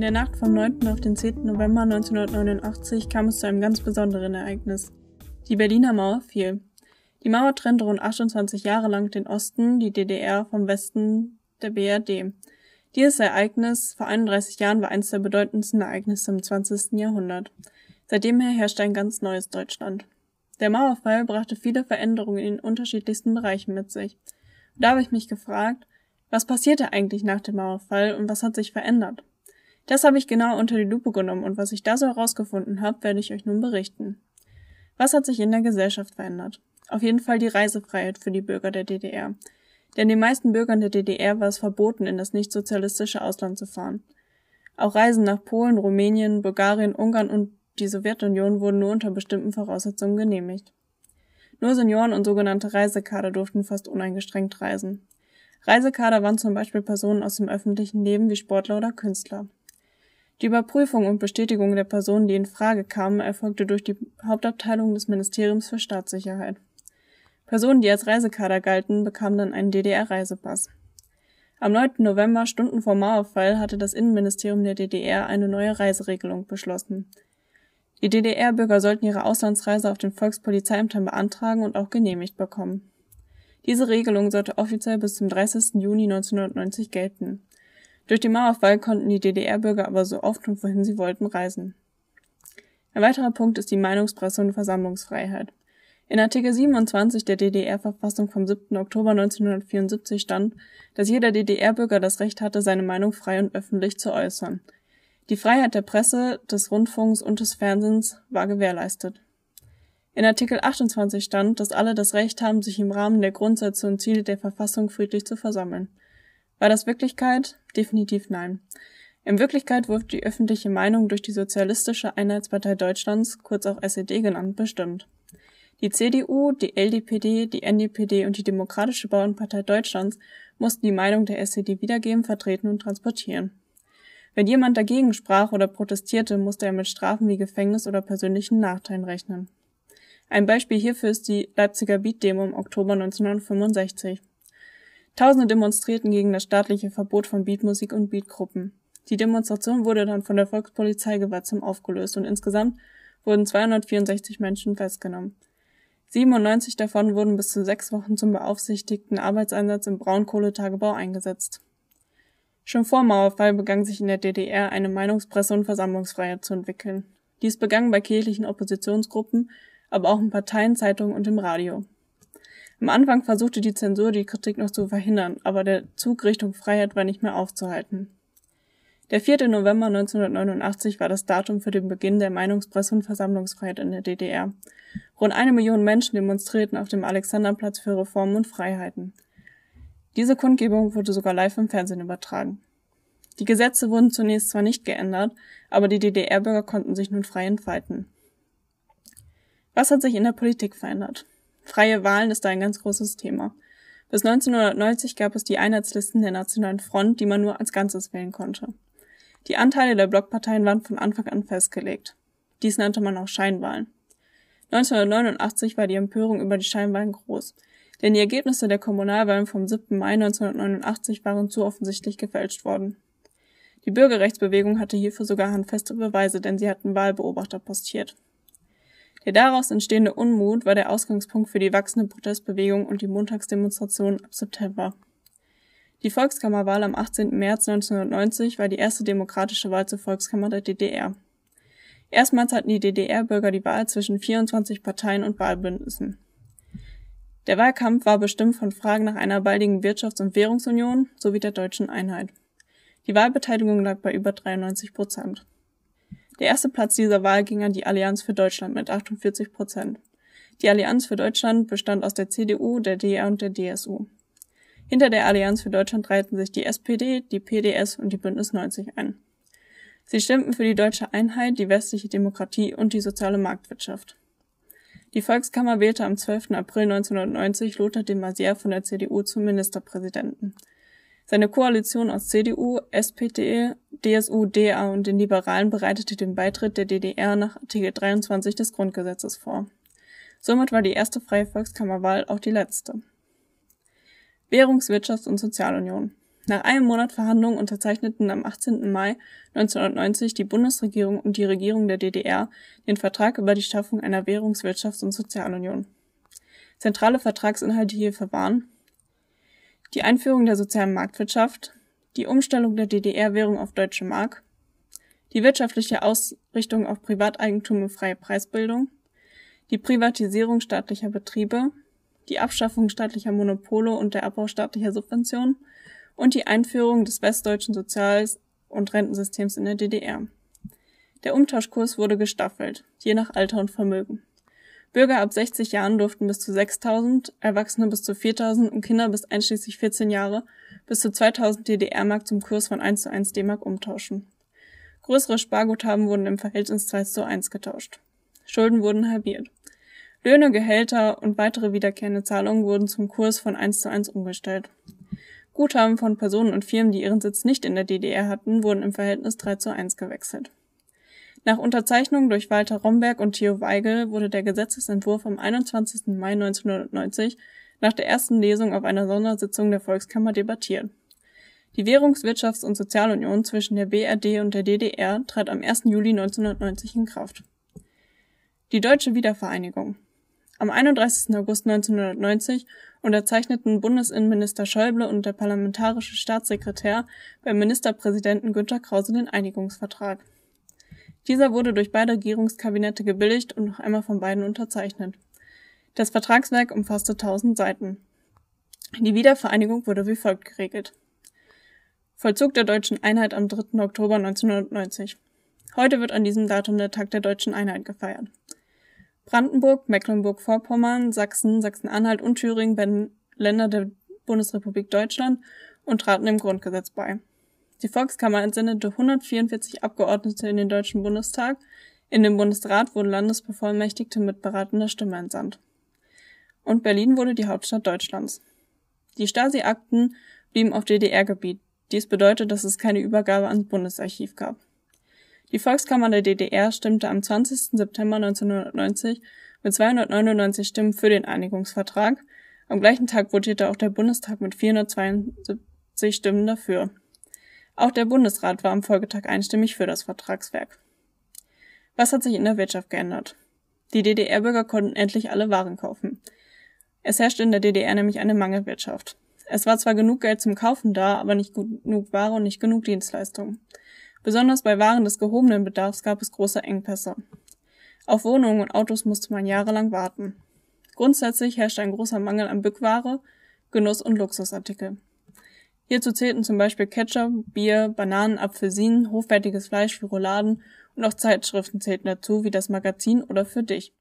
In der Nacht vom 9. auf den 10. November 1989 kam es zu einem ganz besonderen Ereignis. Die Berliner Mauer fiel. Die Mauer trennte rund 28 Jahre lang den Osten, die DDR, vom Westen der BRD. Dieses Ereignis vor 31 Jahren war eines der bedeutendsten Ereignisse im 20. Jahrhundert. Seitdem her herrschte ein ganz neues Deutschland. Der Mauerfall brachte viele Veränderungen in den unterschiedlichsten Bereichen mit sich. Und da habe ich mich gefragt, was passierte eigentlich nach dem Mauerfall und was hat sich verändert? Das habe ich genau unter die Lupe genommen und was ich da so herausgefunden habe, werde ich euch nun berichten. Was hat sich in der Gesellschaft verändert? Auf jeden Fall die Reisefreiheit für die Bürger der DDR. Denn den meisten Bürgern der DDR war es verboten, in das nicht-sozialistische Ausland zu fahren. Auch Reisen nach Polen, Rumänien, Bulgarien, Ungarn und die Sowjetunion wurden nur unter bestimmten Voraussetzungen genehmigt. Nur Senioren und sogenannte Reisekader durften fast uneingeschränkt reisen. Reisekader waren zum Beispiel Personen aus dem öffentlichen Leben wie Sportler oder Künstler. Die Überprüfung und Bestätigung der Personen, die in Frage kamen, erfolgte durch die Hauptabteilung des Ministeriums für Staatssicherheit. Personen, die als Reisekader galten, bekamen dann einen DDR-Reisepass. Am 9. November, Stunden vor Mauerfall, hatte das Innenministerium der DDR eine neue Reiseregelung beschlossen. Die DDR-Bürger sollten ihre Auslandsreise auf den Volkspolizeiämtern beantragen und auch genehmigt bekommen. Diese Regelung sollte offiziell bis zum 30. Juni 1990 gelten. Durch den Mauerfall konnten die DDR-Bürger aber so oft und wohin sie wollten reisen. Ein weiterer Punkt ist die Meinungspresse und Versammlungsfreiheit. In Artikel 27 der DDR-Verfassung vom 7. Oktober 1974 stand, dass jeder DDR-Bürger das Recht hatte, seine Meinung frei und öffentlich zu äußern. Die Freiheit der Presse, des Rundfunks und des Fernsehens war gewährleistet. In Artikel 28 stand, dass alle das Recht haben, sich im Rahmen der Grundsätze und Ziele der Verfassung friedlich zu versammeln. War das Wirklichkeit? Definitiv nein. In Wirklichkeit wurde die öffentliche Meinung durch die Sozialistische Einheitspartei Deutschlands, kurz auch SED genannt, bestimmt. Die CDU, die LDPD, die NDPD und die Demokratische Bauernpartei Deutschlands mussten die Meinung der SED wiedergeben, vertreten und transportieren. Wenn jemand dagegen sprach oder protestierte, musste er mit Strafen wie Gefängnis oder persönlichen Nachteilen rechnen. Ein Beispiel hierfür ist die Leipziger Beat-Demo im Oktober 1965. Tausende demonstrierten gegen das staatliche Verbot von Beatmusik und Beatgruppen. Die Demonstration wurde dann von der Volkspolizei gewaltsam aufgelöst und insgesamt wurden 264 Menschen festgenommen. 97 davon wurden bis zu sechs Wochen zum beaufsichtigten Arbeitseinsatz im Braunkohletagebau eingesetzt. Schon vor Mauerfall begann sich in der DDR eine Meinungspresse und Versammlungsfreiheit zu entwickeln. Dies begann bei kirchlichen Oppositionsgruppen, aber auch in Parteien, Zeitungen und im Radio. Am Anfang versuchte die Zensur, die Kritik noch zu verhindern, aber der Zug Richtung Freiheit war nicht mehr aufzuhalten. Der 4. November 1989 war das Datum für den Beginn der Meinungspresse- und Versammlungsfreiheit in der DDR. Rund eine Million Menschen demonstrierten auf dem Alexanderplatz für Reformen und Freiheiten. Diese Kundgebung wurde sogar live im Fernsehen übertragen. Die Gesetze wurden zunächst zwar nicht geändert, aber die DDR-Bürger konnten sich nun frei entfalten. Was hat sich in der Politik verändert? Freie Wahlen ist da ein ganz großes Thema. Bis 1990 gab es die Einheitslisten der Nationalen Front, die man nur als Ganzes wählen konnte. Die Anteile der Blockparteien waren von Anfang an festgelegt. Dies nannte man auch Scheinwahlen. 1989 war die Empörung über die Scheinwahlen groß, denn die Ergebnisse der Kommunalwahlen vom 7. Mai 1989 waren zu offensichtlich gefälscht worden. Die Bürgerrechtsbewegung hatte hierfür sogar handfeste Beweise, denn sie hatten Wahlbeobachter postiert. Der daraus entstehende Unmut war der Ausgangspunkt für die wachsende Protestbewegung und die Montagsdemonstration ab September. Die Volkskammerwahl am 18. März 1990 war die erste demokratische Wahl zur Volkskammer der DDR. Erstmals hatten die DDR-Bürger die Wahl zwischen 24 Parteien und Wahlbündnissen. Der Wahlkampf war bestimmt von Fragen nach einer baldigen Wirtschafts- und Währungsunion sowie der deutschen Einheit. Die Wahlbeteiligung lag bei über 93 Prozent. Der erste Platz dieser Wahl ging an die Allianz für Deutschland mit 48 Prozent. Die Allianz für Deutschland bestand aus der CDU, der DR und der DSU. Hinter der Allianz für Deutschland reihten sich die SPD, die PDS und die Bündnis 90 ein. Sie stimmten für die deutsche Einheit, die westliche Demokratie und die soziale Marktwirtschaft. Die Volkskammer wählte am 12. April 1990 Lothar de Maizière von der CDU zum Ministerpräsidenten. Seine Koalition aus CDU, SPD, DSU, DA und den Liberalen bereitete den Beitritt der DDR nach Artikel 23 des Grundgesetzes vor. Somit war die erste freie Volkskammerwahl auch die letzte. Währungswirtschafts- und Sozialunion. Nach einem Monat Verhandlungen unterzeichneten am 18. Mai 1990 die Bundesregierung und die Regierung der DDR den Vertrag über die Schaffung einer Währungs-, Wirtschafts- und Sozialunion. Zentrale Vertragsinhalte hierfür waren die Einführung der sozialen Marktwirtschaft, die Umstellung der DDR-Währung auf Deutsche Mark, die wirtschaftliche Ausrichtung auf Privateigentum und freie Preisbildung, die Privatisierung staatlicher Betriebe, die Abschaffung staatlicher Monopole und der Abbau staatlicher Subventionen und die Einführung des westdeutschen Sozial- und Rentensystems in der DDR. Der Umtauschkurs wurde gestaffelt, je nach Alter und Vermögen. Bürger ab 60 Jahren durften bis zu 6.000, Erwachsene bis zu 4.000 und Kinder bis einschließlich 14 Jahre bis zu 2.000 DDR-Mark zum Kurs von 1 zu 1 D-Mark umtauschen. Größere Sparguthaben wurden im Verhältnis 2 zu 1 getauscht. Schulden wurden halbiert. Löhne, Gehälter und weitere wiederkehrende Zahlungen wurden zum Kurs von 1 zu 1 umgestellt. Guthaben von Personen und Firmen, die ihren Sitz nicht in der DDR hatten, wurden im Verhältnis 3 zu 1 gewechselt. Nach Unterzeichnung durch Walter Romberg und Theo Weigel wurde der Gesetzesentwurf am 21. Mai 1990 nach der ersten Lesung auf einer Sondersitzung der Volkskammer debattiert. Die Währungs-, Wirtschafts- und Sozialunion zwischen der BRD und der DDR trat am 1. Juli 1990 in Kraft. Die Deutsche Wiedervereinigung am 31. August 1990 unterzeichneten Bundesinnenminister Schäuble und der parlamentarische Staatssekretär beim Ministerpräsidenten Günter Krause den Einigungsvertrag. Dieser wurde durch beide Regierungskabinette gebilligt und noch einmal von beiden unterzeichnet. Das Vertragswerk umfasste 1000 Seiten. Die Wiedervereinigung wurde wie folgt geregelt. Vollzug der deutschen Einheit am 3. Oktober 1990. Heute wird an diesem Datum der Tag der deutschen Einheit gefeiert. Brandenburg, Mecklenburg-Vorpommern, Sachsen, Sachsen-Anhalt und Thüringen werden Länder der Bundesrepublik Deutschland und traten dem Grundgesetz bei. Die Volkskammer entsendete 144 Abgeordnete in den Deutschen Bundestag. In den Bundesrat wurden Landesbevollmächtigte mit beratender Stimme entsandt. Und Berlin wurde die Hauptstadt Deutschlands. Die Stasi-Akten blieben auf DDR-Gebiet. Dies bedeutet, dass es keine Übergabe ans Bundesarchiv gab. Die Volkskammer der DDR stimmte am 20. September 1990 mit 299 Stimmen für den Einigungsvertrag. Am gleichen Tag votierte auch der Bundestag mit 472 Stimmen dafür. Auch der Bundesrat war am Folgetag einstimmig für das Vertragswerk. Was hat sich in der Wirtschaft geändert? Die DDR-Bürger konnten endlich alle Waren kaufen. Es herrschte in der DDR nämlich eine Mangelwirtschaft. Es war zwar genug Geld zum Kaufen da, aber nicht genug Ware und nicht genug Dienstleistungen. Besonders bei Waren des gehobenen Bedarfs gab es große Engpässe. Auf Wohnungen und Autos musste man jahrelang warten. Grundsätzlich herrschte ein großer Mangel an Bückware, Genuss- und Luxusartikel. Hierzu zählten zum Beispiel Ketchup, Bier, Bananen, Apfelsinen, hochwertiges Fleisch für Rouladen und auch Zeitschriften zählten dazu, wie das Magazin oder Für dich.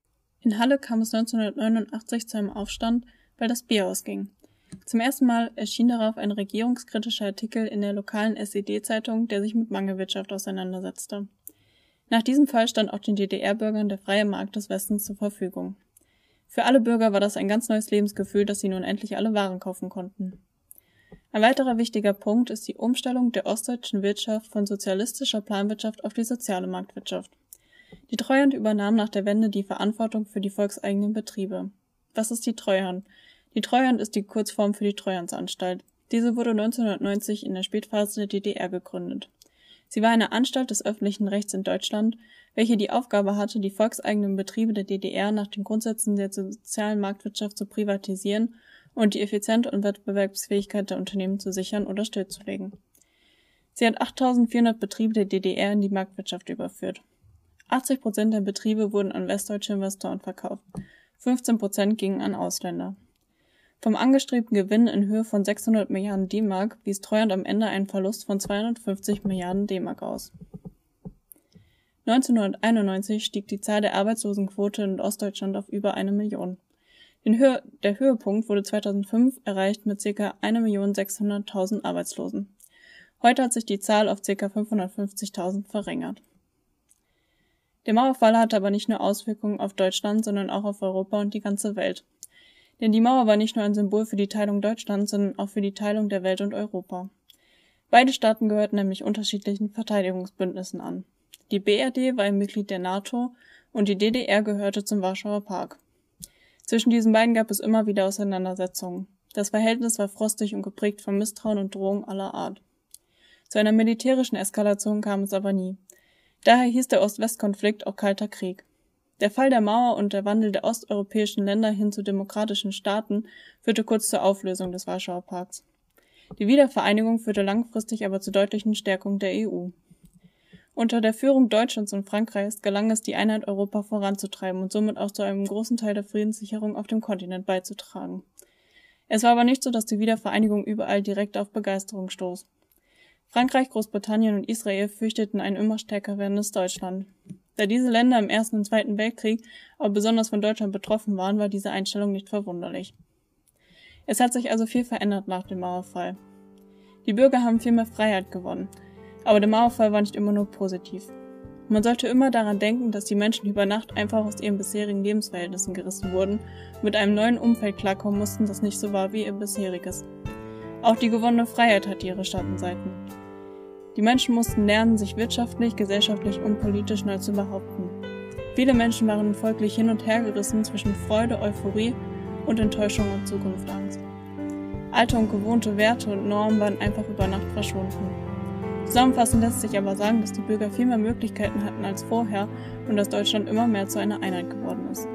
In Halle kam es 1989 zu einem Aufstand, weil das Bier ausging. Zum ersten Mal erschien darauf ein regierungskritischer Artikel in der lokalen SED-Zeitung, der sich mit Mangelwirtschaft auseinandersetzte. Nach diesem Fall stand auch den DDR-Bürgern der freie Markt des Westens zur Verfügung. Für alle Bürger war das ein ganz neues Lebensgefühl, dass sie nun endlich alle Waren kaufen konnten. Ein weiterer wichtiger Punkt ist die Umstellung der ostdeutschen Wirtschaft von sozialistischer Planwirtschaft auf die soziale Marktwirtschaft. Die Treuhand übernahm nach der Wende die Verantwortung für die volkseigenen Betriebe. Was ist die Treuhand? Die Treuhand ist die Kurzform für die Treuhandsanstalt. Diese wurde 1990 in der Spätphase der DDR gegründet. Sie war eine Anstalt des öffentlichen Rechts in Deutschland, welche die Aufgabe hatte, die volkseigenen Betriebe der DDR nach den Grundsätzen der sozialen Marktwirtschaft zu privatisieren und die Effizienz und Wettbewerbsfähigkeit der Unternehmen zu sichern oder stillzulegen. Sie hat 8400 Betriebe der DDR in die Marktwirtschaft überführt. 80 Prozent der Betriebe wurden an westdeutsche Investoren verkauft. 15 Prozent gingen an Ausländer. Vom angestrebten Gewinn in Höhe von 600 Milliarden D-Mark wies Treuhand am Ende einen Verlust von 250 Milliarden D-Mark aus. 1991 stieg die Zahl der Arbeitslosenquote in Ostdeutschland auf über eine Million. Hö der Höhepunkt wurde 2005 erreicht mit ca. 1.600.000 Arbeitslosen. Heute hat sich die Zahl auf ca. 550.000 verringert. Der Mauerfall hatte aber nicht nur Auswirkungen auf Deutschland, sondern auch auf Europa und die ganze Welt. Denn die Mauer war nicht nur ein Symbol für die Teilung Deutschlands, sondern auch für die Teilung der Welt und Europa. Beide Staaten gehörten nämlich unterschiedlichen Verteidigungsbündnissen an. Die BRD war ein Mitglied der NATO und die DDR gehörte zum Warschauer Park. Zwischen diesen beiden gab es immer wieder Auseinandersetzungen. Das Verhältnis war frostig und geprägt von Misstrauen und Drohung aller Art. Zu einer militärischen Eskalation kam es aber nie. Daher hieß der Ost-West-Konflikt auch Kalter Krieg. Der Fall der Mauer und der Wandel der osteuropäischen Länder hin zu demokratischen Staaten führte kurz zur Auflösung des Warschauer Pakts. Die Wiedervereinigung führte langfristig aber zur deutlichen Stärkung der EU. Unter der Führung Deutschlands und Frankreichs gelang es, die Einheit Europa voranzutreiben und somit auch zu einem großen Teil der Friedenssicherung auf dem Kontinent beizutragen. Es war aber nicht so, dass die Wiedervereinigung überall direkt auf Begeisterung stoß. Frankreich, Großbritannien und Israel fürchteten ein immer stärker werdendes Deutschland. Da diese Länder im Ersten und Zweiten Weltkrieg aber besonders von Deutschland betroffen waren, war diese Einstellung nicht verwunderlich. Es hat sich also viel verändert nach dem Mauerfall. Die Bürger haben viel mehr Freiheit gewonnen, aber der Mauerfall war nicht immer nur positiv. Man sollte immer daran denken, dass die Menschen über Nacht einfach aus ihren bisherigen Lebensverhältnissen gerissen wurden und mit einem neuen Umfeld klarkommen mussten, das nicht so war wie ihr bisheriges. Auch die gewonnene Freiheit hat ihre Schattenseiten. Die Menschen mussten lernen, sich wirtschaftlich, gesellschaftlich und politisch neu zu behaupten. Viele Menschen waren folglich hin und her gerissen zwischen Freude, Euphorie und Enttäuschung und Zukunftsangst. Alte und gewohnte Werte und Normen waren einfach über Nacht verschwunden. Zusammenfassend lässt sich aber sagen, dass die Bürger viel mehr Möglichkeiten hatten als vorher und dass Deutschland immer mehr zu einer Einheit geworden ist.